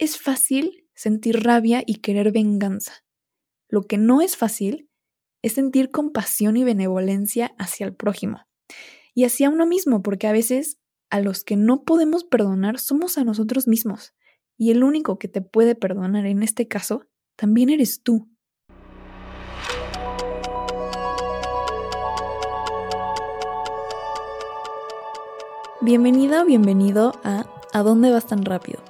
es fácil sentir rabia y querer venganza. Lo que no es fácil es sentir compasión y benevolencia hacia el prójimo y hacia uno mismo, porque a veces a los que no podemos perdonar somos a nosotros mismos. Y el único que te puede perdonar en este caso también eres tú. Bienvenida o bienvenido a ¿A dónde vas tan rápido?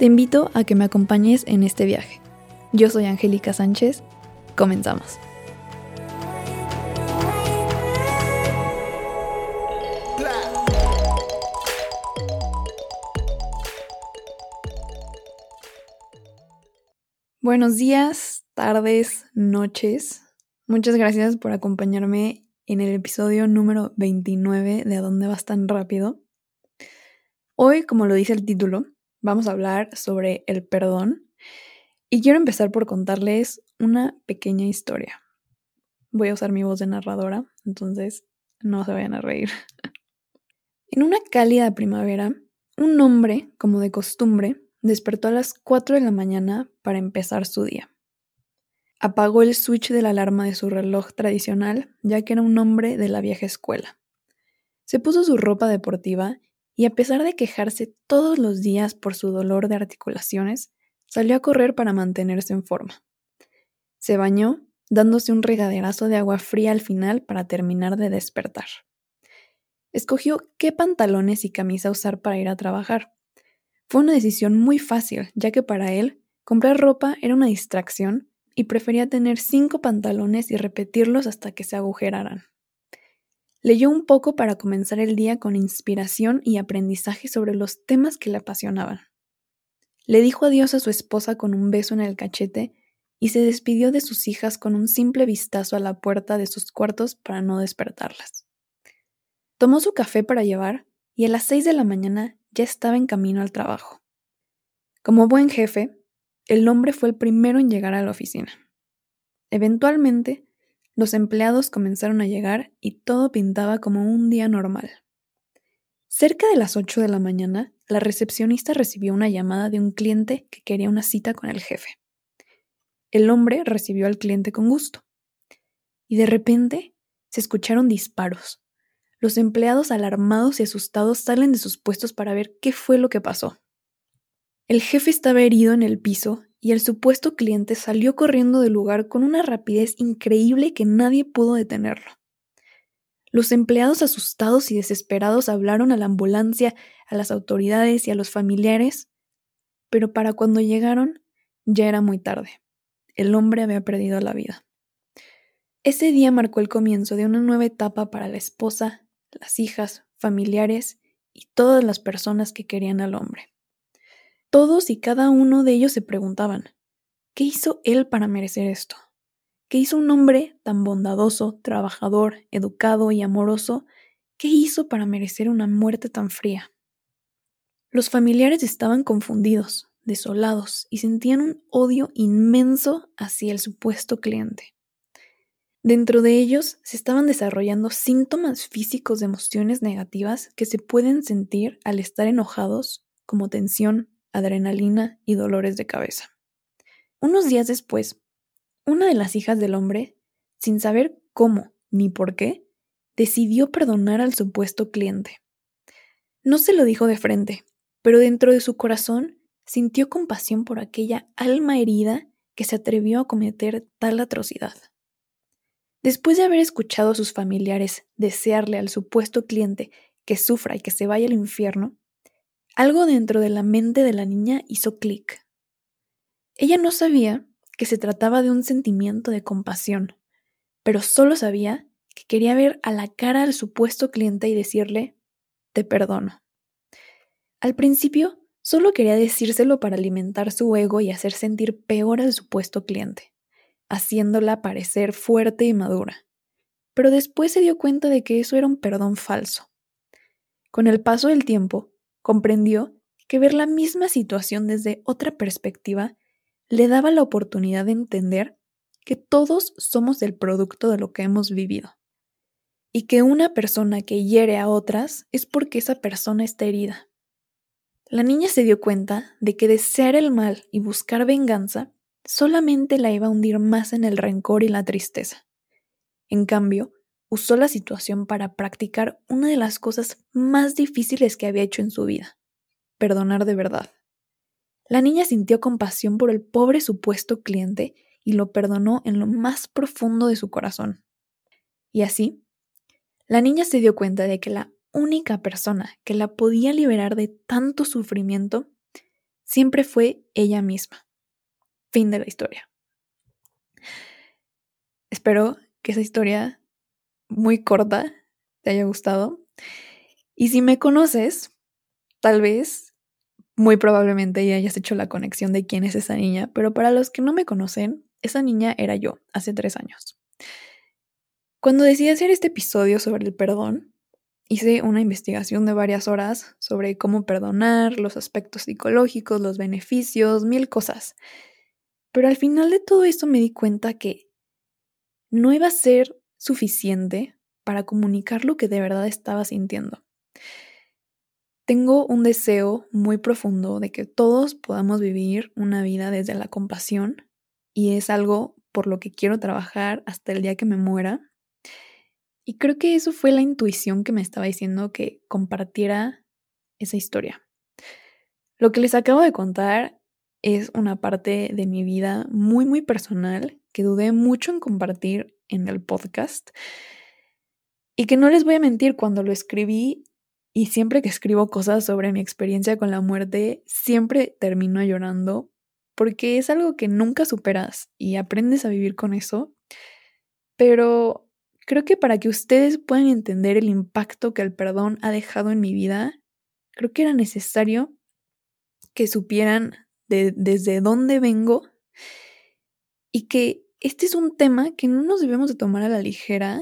Te invito a que me acompañes en este viaje. Yo soy Angélica Sánchez. Comenzamos. Buenos días, tardes, noches. Muchas gracias por acompañarme en el episodio número 29 de A dónde vas tan rápido. Hoy, como lo dice el título, vamos a hablar sobre el perdón y quiero empezar por contarles una pequeña historia. Voy a usar mi voz de narradora, entonces no se vayan a reír. en una cálida primavera, un hombre, como de costumbre, despertó a las 4 de la mañana para empezar su día. Apagó el switch de la alarma de su reloj tradicional, ya que era un hombre de la vieja escuela. Se puso su ropa deportiva y a pesar de quejarse todos los días por su dolor de articulaciones, salió a correr para mantenerse en forma. Se bañó, dándose un regaderazo de agua fría al final para terminar de despertar. Escogió qué pantalones y camisa usar para ir a trabajar. Fue una decisión muy fácil, ya que para él comprar ropa era una distracción y prefería tener cinco pantalones y repetirlos hasta que se agujeraran. Leyó un poco para comenzar el día con inspiración y aprendizaje sobre los temas que le apasionaban. Le dijo adiós a su esposa con un beso en el cachete y se despidió de sus hijas con un simple vistazo a la puerta de sus cuartos para no despertarlas. Tomó su café para llevar y a las seis de la mañana ya estaba en camino al trabajo. Como buen jefe, el hombre fue el primero en llegar a la oficina. Eventualmente, los empleados comenzaron a llegar y todo pintaba como un día normal. Cerca de las 8 de la mañana, la recepcionista recibió una llamada de un cliente que quería una cita con el jefe. El hombre recibió al cliente con gusto. Y de repente se escucharon disparos. Los empleados alarmados y asustados salen de sus puestos para ver qué fue lo que pasó. El jefe estaba herido en el piso y el supuesto cliente salió corriendo del lugar con una rapidez increíble que nadie pudo detenerlo. Los empleados asustados y desesperados hablaron a la ambulancia, a las autoridades y a los familiares, pero para cuando llegaron ya era muy tarde. El hombre había perdido la vida. Ese día marcó el comienzo de una nueva etapa para la esposa, las hijas, familiares y todas las personas que querían al hombre. Todos y cada uno de ellos se preguntaban, ¿qué hizo él para merecer esto? ¿Qué hizo un hombre tan bondadoso, trabajador, educado y amoroso? ¿Qué hizo para merecer una muerte tan fría? Los familiares estaban confundidos, desolados y sentían un odio inmenso hacia el supuesto cliente. Dentro de ellos se estaban desarrollando síntomas físicos de emociones negativas que se pueden sentir al estar enojados, como tensión, adrenalina y dolores de cabeza. Unos días después, una de las hijas del hombre, sin saber cómo ni por qué, decidió perdonar al supuesto cliente. No se lo dijo de frente, pero dentro de su corazón sintió compasión por aquella alma herida que se atrevió a cometer tal atrocidad. Después de haber escuchado a sus familiares desearle al supuesto cliente que sufra y que se vaya al infierno, algo dentro de la mente de la niña hizo clic. Ella no sabía que se trataba de un sentimiento de compasión, pero solo sabía que quería ver a la cara al supuesto cliente y decirle, te perdono. Al principio Solo quería decírselo para alimentar su ego y hacer sentir peor al supuesto cliente, haciéndola parecer fuerte y madura. Pero después se dio cuenta de que eso era un perdón falso. Con el paso del tiempo, comprendió que ver la misma situación desde otra perspectiva le daba la oportunidad de entender que todos somos el producto de lo que hemos vivido y que una persona que hiere a otras es porque esa persona está herida. La niña se dio cuenta de que desear el mal y buscar venganza solamente la iba a hundir más en el rencor y la tristeza. En cambio, usó la situación para practicar una de las cosas más difíciles que había hecho en su vida, perdonar de verdad. La niña sintió compasión por el pobre supuesto cliente y lo perdonó en lo más profundo de su corazón. Y así, la niña se dio cuenta de que la única persona que la podía liberar de tanto sufrimiento siempre fue ella misma. Fin de la historia. Espero que esa historia muy corta te haya gustado. Y si me conoces, tal vez, muy probablemente ya hayas hecho la conexión de quién es esa niña, pero para los que no me conocen, esa niña era yo, hace tres años. Cuando decidí hacer este episodio sobre el perdón, hice una investigación de varias horas sobre cómo perdonar, los aspectos psicológicos, los beneficios, mil cosas. Pero al final de todo esto me di cuenta que no iba a ser suficiente para comunicar lo que de verdad estaba sintiendo. Tengo un deseo muy profundo de que todos podamos vivir una vida desde la compasión y es algo por lo que quiero trabajar hasta el día que me muera. Y creo que eso fue la intuición que me estaba diciendo que compartiera esa historia. Lo que les acabo de contar es una parte de mi vida muy, muy personal que dudé mucho en compartir en el podcast. Y que no les voy a mentir, cuando lo escribí y siempre que escribo cosas sobre mi experiencia con la muerte, siempre termino llorando porque es algo que nunca superas y aprendes a vivir con eso. Pero creo que para que ustedes puedan entender el impacto que el perdón ha dejado en mi vida, creo que era necesario que supieran de, desde dónde vengo y que este es un tema que no nos debemos de tomar a la ligera,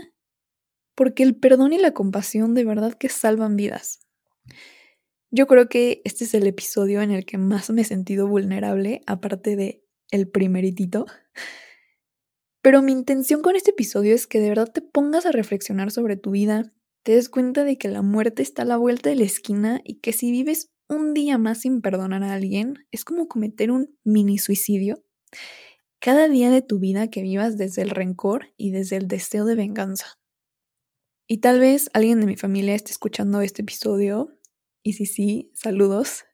porque el perdón y la compasión de verdad que salvan vidas. Yo creo que este es el episodio en el que más me he sentido vulnerable, aparte de el primeritito. Pero mi intención con este episodio es que de verdad te pongas a reflexionar sobre tu vida, te des cuenta de que la muerte está a la vuelta de la esquina y que si vives un día más sin perdonar a alguien, es como cometer un mini suicidio cada día de tu vida que vivas desde el rencor y desde el deseo de venganza. Y tal vez alguien de mi familia esté escuchando este episodio, y si sí, saludos.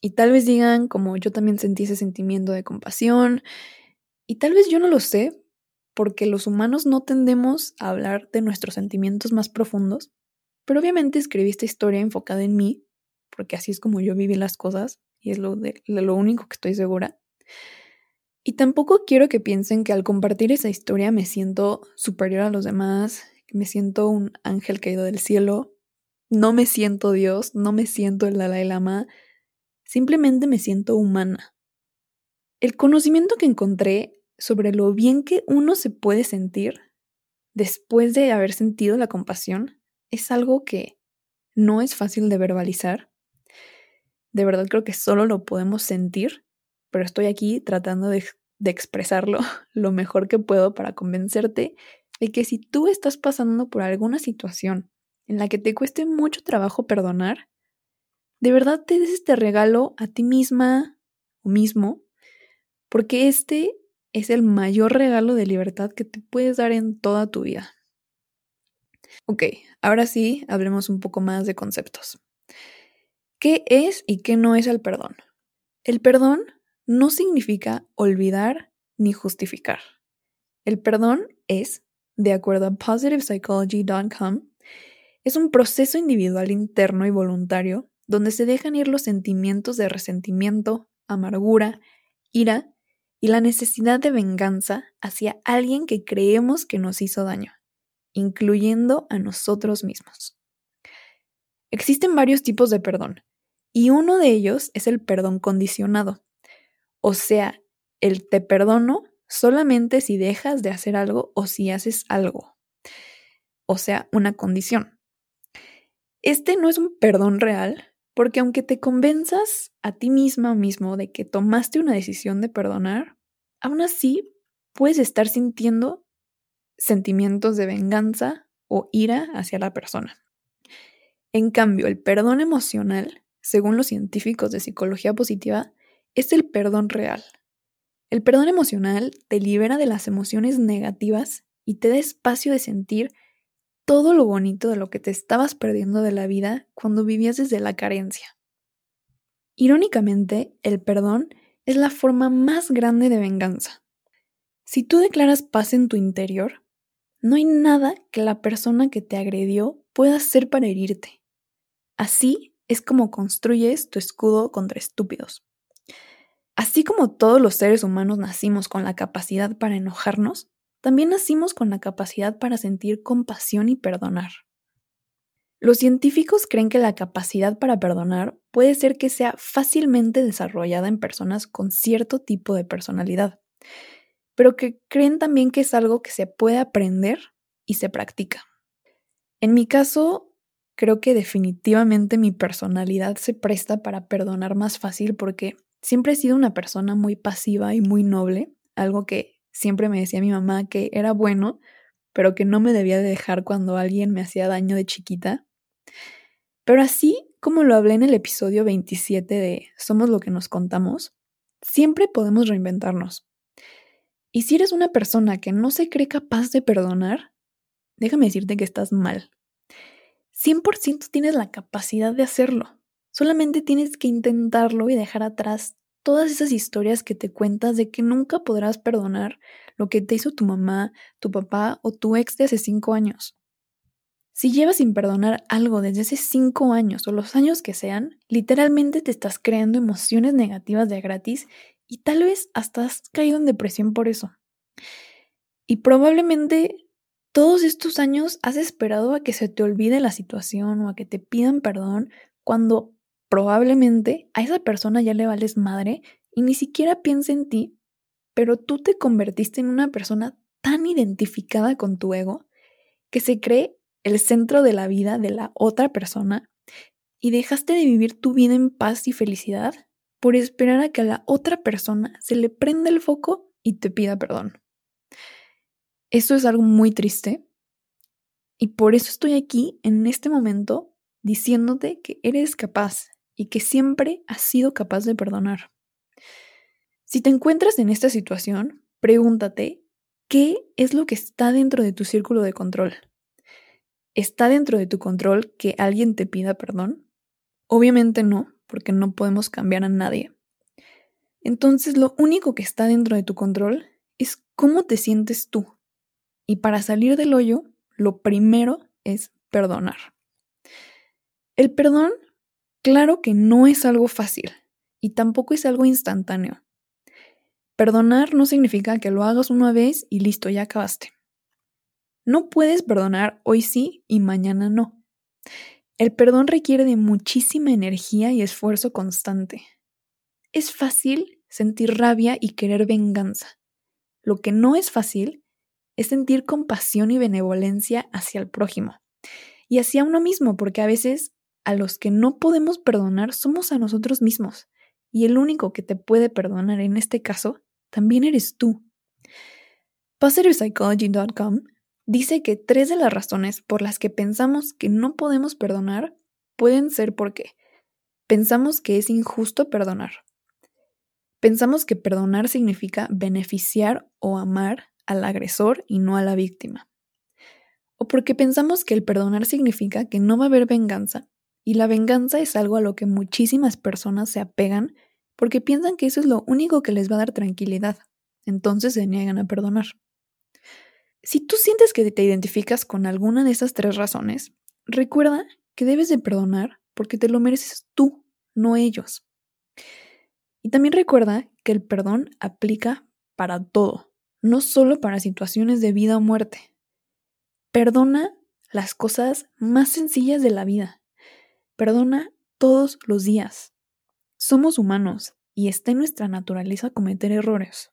Y tal vez digan, como yo también sentí ese sentimiento de compasión, y tal vez yo no lo sé, porque los humanos no tendemos a hablar de nuestros sentimientos más profundos, pero obviamente escribí esta historia enfocada en mí, porque así es como yo viví las cosas, y es lo, de, lo único que estoy segura. Y tampoco quiero que piensen que al compartir esa historia me siento superior a los demás, que me siento un ángel caído del cielo. No me siento Dios, no me siento el Dalai Lama, simplemente me siento humana. El conocimiento que encontré sobre lo bien que uno se puede sentir después de haber sentido la compasión es algo que no es fácil de verbalizar. De verdad creo que solo lo podemos sentir pero estoy aquí tratando de, expresarlo lo mejor que puedo para convencerte de que si tú estás pasando por alguna situación en la que te cueste mucho trabajo perdonar, de verdad te des este regalo a ti misma o mismo, porque este es el mayor regalo de libertad que te puedes dar en toda tu vida. Ok, ahora sí, hablemos un poco más de conceptos. ¿Qué es y qué no es el perdón? El perdón no significa olvidar ni justificar. El perdón es, de acuerdo a positivepsychology.com, es un proceso individual interno y voluntario donde se dejan ir los sentimientos de resentimiento, amargura, ira y la necesidad de venganza hacia alguien que creemos que nos hizo daño, incluyendo a nosotros mismos. Existen varios tipos de perdón, Y uno de ellos es el perdón condicionado. O sea, el te perdono solamente si dejas de hacer algo o si haces algo. O sea, una condición. Este no es un perdón real, porque aunque te convenzas a ti misma o mismo de que tomaste una decisión de perdonar, aún así puedes estar sintiendo sentimientos de venganza o ira hacia la persona. En cambio, el perdón emocional, según los científicos de psicología positiva, es el perdón real. El perdón emocional te libera de las emociones negativas y te da espacio de sentir todo lo bonito de lo que te estabas perdiendo de la vida cuando vivías desde la carencia. Irónicamente, el perdón es la forma más grande de venganza. Si tú declaras paz en tu interior, no hay nada que la persona que te agredió pueda hacer para herirte. Así es como construyes tu escudo contra estúpidos. Así como todos los seres humanos nacimos con la capacidad para enojarnos, también nacimos con la capacidad para sentir compasión y perdonar. Los científicos creen que la capacidad para perdonar puede ser que sea fácilmente desarrollada en personas con cierto tipo de personalidad, pero que creen también que es algo que se puede aprender y se practica. En mi caso, creo que definitivamente mi personalidad se presta para perdonar más fácil porque siempre he sido una persona muy pasiva y muy noble, algo que siempre me decía mi mamá que era bueno, pero que no me debía de dejar cuando alguien me hacía daño de chiquita. Pero así como lo hablé en el episodio 27 de Somos lo que nos contamos, siempre podemos reinventarnos. Y si eres una persona que no se cree capaz de perdonar, déjame decirte que estás mal. 100% tienes la capacidad de hacerlo. Solamente tienes que intentarlo y dejar atrás todas esas historias que te cuentas de que nunca podrás perdonar lo que te hizo tu mamá, tu papá o tu ex de hace cinco años. Si llevas sin perdonar algo desde hace cinco años o los años que sean, literalmente te estás creando emociones negativas de gratis y tal vez hasta has caído en depresión por eso. Y probablemente todos estos años has esperado a que se te olvide la situación o a que te pidan perdón cuando probablemente a esa persona ya le vales madre y ni siquiera piensa en ti, pero tú te convertiste en una persona tan identificada con tu ego que se cree el centro de la vida de la otra persona y dejaste de vivir tu vida en paz y felicidad por esperar a que a la otra persona se le prenda el foco y te pida perdón. Esto es algo muy triste y por eso estoy aquí en este momento diciéndote que eres capaz y que siempre has sido capaz de perdonar. Si te encuentras en esta situación, pregúntate, ¿qué es lo que está dentro de tu círculo de control? ¿Está dentro de tu control que alguien te pida perdón? Obviamente no, porque no podemos cambiar a nadie. Entonces lo único que está dentro de tu control es cómo te sientes tú. Y para salir del hoyo, lo primero es perdonar. El perdón Claro que no es algo fácil y tampoco es algo instantáneo. Perdonar no significa que lo hagas una vez y listo, ya acabaste. No puedes perdonar hoy sí y mañana no. El perdón requiere de muchísima energía y esfuerzo constante. Es fácil sentir rabia y querer venganza. Lo que no es fácil es sentir compasión y benevolencia hacia el prójimo y hacia uno mismo, porque a veces a los que no podemos perdonar somos a nosotros mismos. Y el único que te puede perdonar en este caso también eres tú. PositivePsychology.com dice que tres de las razones por las que pensamos que no podemos perdonar pueden ser porque pensamos que es injusto perdonar. Pensamos que perdonar significa beneficiar o amar al agresor y no a la víctima. O porque pensamos que el perdonar significa que no va a haber venganza y la venganza es algo a lo que muchísimas personas se apegan porque piensan que eso es lo único que les va a dar tranquilidad. Entonces se niegan a perdonar. Si tú sientes que te identificas con alguna de esas tres razones, recuerda que debes de perdonar porque te lo mereces tú, no ellos. Y también recuerda que el perdón aplica para todo, no solo para situaciones de vida o muerte. Perdona las cosas más sencillas de la vida Perdona todos los días. Somos humanos y está en nuestra naturaleza cometer errores.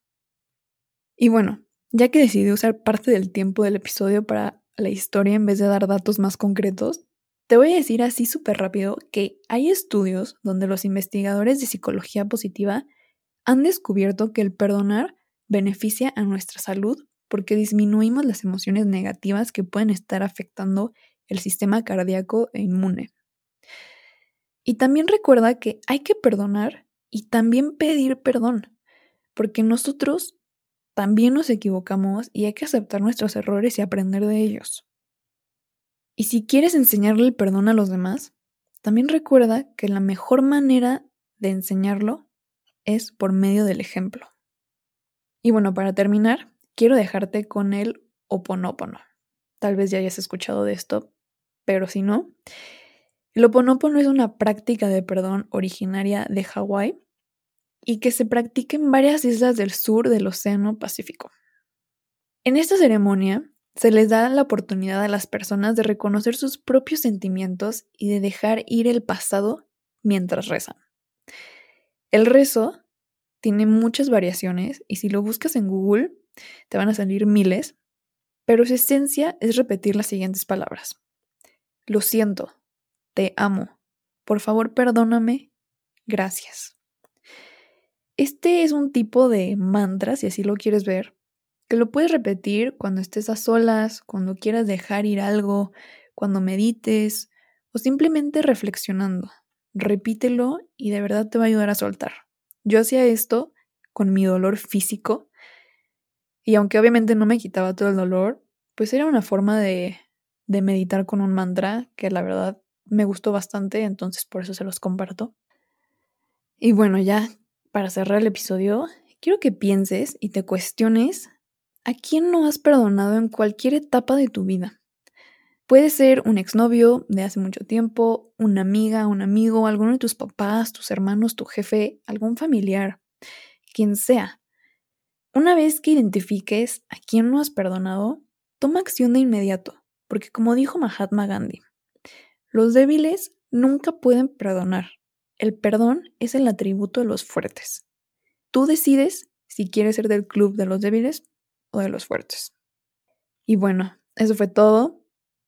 Y bueno, ya que decidí usar parte del tiempo del episodio para la historia en vez de dar datos más concretos, te voy a decir así súper rápido que hay estudios donde los investigadores de psicología positiva han descubierto que el perdonar beneficia a nuestra salud porque disminuimos las emociones negativas que pueden estar afectando el sistema cardíaco e inmune. Y también recuerda que hay que perdonar y también pedir perdón, porque nosotros también nos equivocamos y hay que aceptar nuestros errores y aprender de ellos. Y si quieres enseñarle el perdón a los demás, también recuerda que la mejor manera de enseñarlo es por medio del ejemplo. Y bueno, para terminar, quiero dejarte con el oponopono. Tal vez ya hayas escuchado de esto, pero si no, el oponopono es una práctica de perdón originaria de Hawái y que se practica en varias islas del sur del Océano Pacífico. En esta ceremonia se les da la oportunidad a las personas de reconocer sus propios sentimientos y de dejar ir el pasado mientras rezan. El rezo tiene muchas variaciones y si lo buscas en Google te van a salir miles, pero su esencia es repetir las siguientes palabras. Lo siento, te amo, por favor perdóname, gracias. Este es un tipo de mantra, si así lo quieres ver, que lo puedes repetir cuando estés a solas, cuando quieras dejar ir algo, cuando medites o simplemente reflexionando. Repítelo y de verdad te va a ayudar a soltar. Yo hacía esto con mi dolor físico y aunque obviamente no me quitaba todo el dolor, pues era una forma de, de meditar con un mantra que la verdad me gustó bastante, entonces por eso se los comparto. Y bueno, ya para cerrar el episodio, quiero que pienses y te cuestiones a quién no has perdonado en cualquier etapa de tu vida. Puede ser un exnovio de hace mucho tiempo, una amiga, un amigo, alguno de tus papás, tus hermanos, tu jefe, algún familiar, quien sea. Una vez que identifiques a quién no has perdonado, toma acción de inmediato, porque como dijo Mahatma Gandhi, los débiles nunca pueden perdonar, el perdón es el atributo de los fuertes. Tú decides si quieres ser del club de los débiles o de los fuertes. Y bueno, eso fue todo.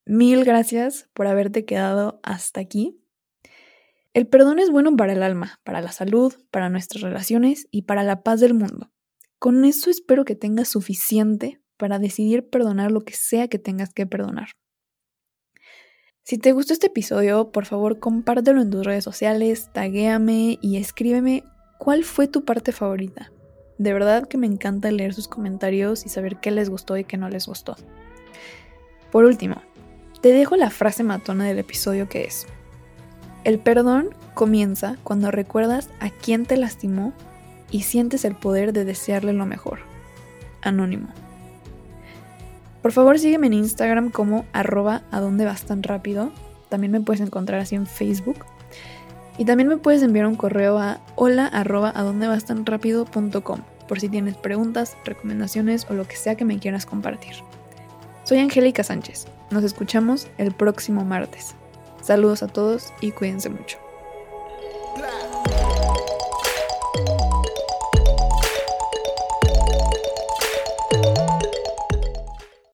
Mil gracias por haberte quedado hasta aquí. El perdón es bueno para el alma, para la salud, para nuestras relaciones y para la paz del mundo. Con eso espero que tengas suficiente para decidir perdonar lo que sea que tengas que perdonar. Si te gustó este episodio, por favor compártelo en tus redes sociales, taguéame y escríbeme cuál fue tu parte favorita. De verdad que me encanta leer sus comentarios y saber qué les gustó y qué no les gustó. Por último, te dejo la frase matona del episodio que es, el perdón comienza cuando recuerdas a quién te lastimó y sientes el poder de desearle lo mejor. Anónimo. Por favor sígueme en Instagram como arroba a dónde vas tan rápido. También me puedes encontrar así en Facebook. Y también me puedes enviar un correo a hola arroba tan rápido por si tienes preguntas, recomendaciones o lo que sea que me quieras compartir. Soy Angélica Sánchez. Nos escuchamos el próximo martes. Saludos a todos y cuídense mucho.